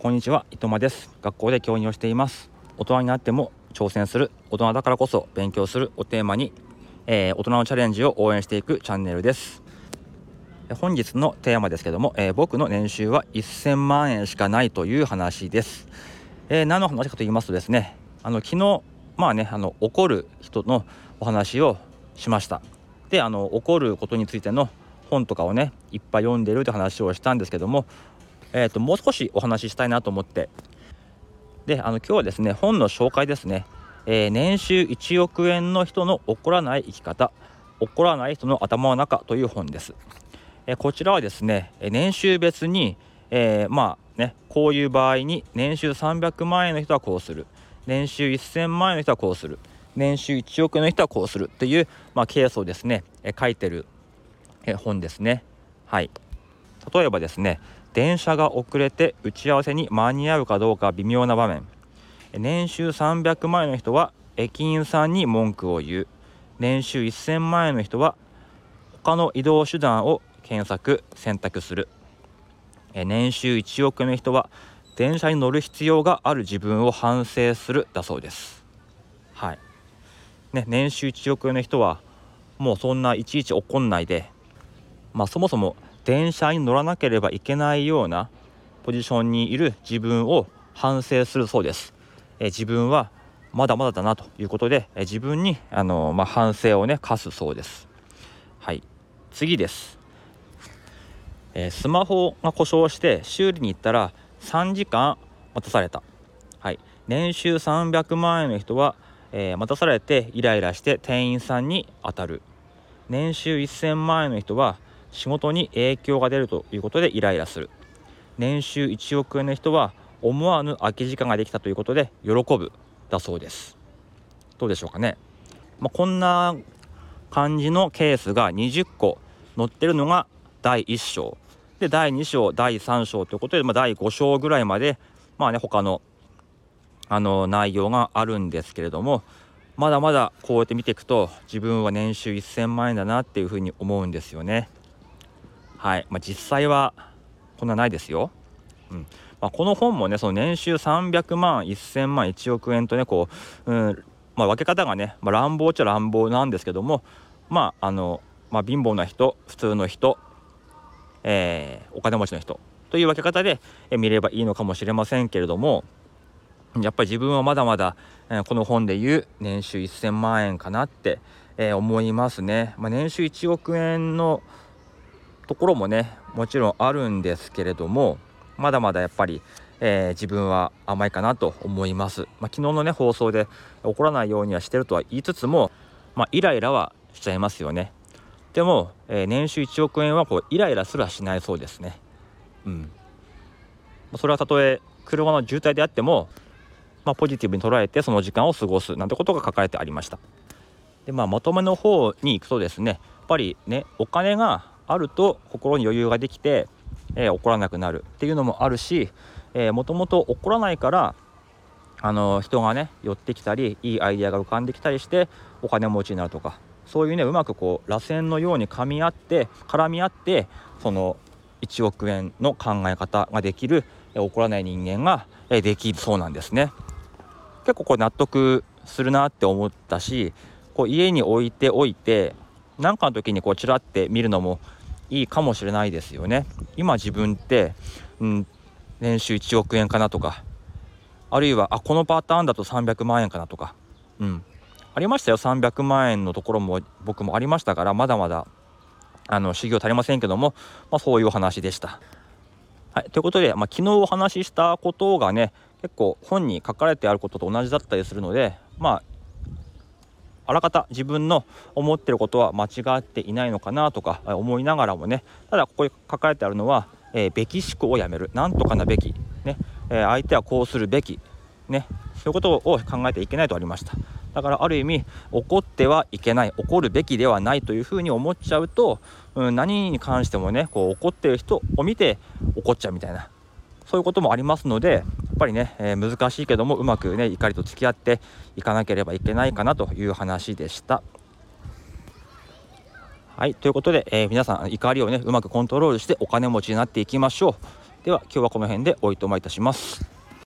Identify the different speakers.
Speaker 1: こんにちは、伊藤間です。学校で教員をしています。大人になっても挑戦する、大人だからこそ勉強するをテーマに、えー、大人のチャレンジを応援していくチャンネルです。本日のテーマですけども、えー、僕の年収は1000万円しかないという話です。えー、何の話かと言いますとですね、あの昨日まあねあの怒る人のお話をしました。で、あの怒ることについての本とかをねいっぱい読んでるって話をしたんですけどもえーと、もう少しお話ししたいなと思って。であの今日はですね本の紹介ですね、えー、年収1億円の人の怒らない生き方怒らない人の頭の中という本です、えー、こちらはですね年収別に、えー、まあねこういう場合に年収300万円の人はこうする。年収1000万円の人はこうする。年収1億円の人はこうするっていう、まあ、ケースをですね、え書いてる、え本ですね。はい。例えばですね電車が遅れて打ち合わせに間に合うかどうか微妙な場面。年収300万円の人は駅員さんに文句を言う。年収1000万円の人は他の移動手段を検索選択する。年収1億円の人は電車に乗る必要がある自分を反省する。だそうです。はい。ね年収1億円の人はもうそんないちいち怒んないでまあそもそも電車に乗らなければいけないようなポジションにいる自分を反省するそうです。え自分はまだまだだなということで、え自分にあの、まあ、反省をね課すそうです。はい次です、えスマホが故障して修理に行ったら3時間待たされた。はい、年収300万円の人は、えー、待たされてイライラして店員さんに当たる。年収1000万円の人は仕事に影響が出るということでイライラする。年収1億円の人は思わぬ空き時間ができたということで喜ぶだそうです。どうでしょうかね、まあ、こんな感じのケースが20個載ってるのが第1章。で第2章第3章ということで、まあ、第5章ぐらいまでまあね他のあの内容があるんですけれどもまだまだこうやって見ていくと自分は年収1000万円だなっていうふうに思うんですよね。はいまあ、実際はこんなないですよ。うんまあ、この本もねその年収300万1000万1億円とねこう、うんまあ、分け方がね、まあ、乱暴っちゃ乱暴なんですけどもまああの、まあ、貧乏な人普通の人、えー、お金持ちの人という分け方で見ればいいのかもしれませんけれどもやっぱり自分はまだまだ、えー、この本でいう年収1000万円かなって、えー、思いますね。まあ、年収1億円のところもねもちろんあるんですけれどもまだまだやっぱり、えー、自分は甘いかなと思います、まあ、昨日のね放送で怒らないようにはしてるとは言いつつも、まあ、イライラはしちゃいますよね。でも、えー、年収1億円はこうイライラすらしないそうですね。うん。それはたとえ車の渋滞であっても、まあ、ポジティブに捉えてその時間を過ごすなんてことが書かれてありました。でまあまとめの方に行くとですねやっぱりねお金があると心に余裕ができて、えー、怒らなくなるっていうのもあるし、もともと怒らないからあの人がね寄ってきたりいいアイデアが浮かんできたりしてお金持ちになるとかそういうねうまくこう螺旋のように噛み合って絡み合ってその1億円の考え方ができる怒らない人間ができるそうなんですね。結構これ納得するなって思ったしこう家に置いておいて何かの時にこうちらって見るのもいいかもしれないですよね。今自分って、うん、年収1億円かなとかあるいはあこのパターンだと300万円かなとか、うん、ありましたよ300万円のところも僕もありましたからまだまだあの修行足りませんけども、まあ、そういうお話でした。はい、ということで、まあ、昨日お話ししたことがね結構本に書かれてあることと同じだったりするのでまああらかた自分の思ってることは間違っていないのかなとか思いながらもねただここに書かれてあるのは、えー、べき思考をやめる。なんとかなべき、ね。えー、相手はこうするべき、ね、そういうことを考えていけないとありました。だからある意味怒ってはいけない。怒るべきではないというふうに思っちゃうと、うん、何に関してもねこう怒ってる人を見て怒っちゃうみたいな。そういうこともありますのでぱりね、えー、難しいけどもうまくね怒りと付き合っていかなければいけないかなという話でした。はいということで、えー、皆さん怒りをねうまくコントロールしてお金持ちになっていきましょう。では今日はこの辺でおいとまいたします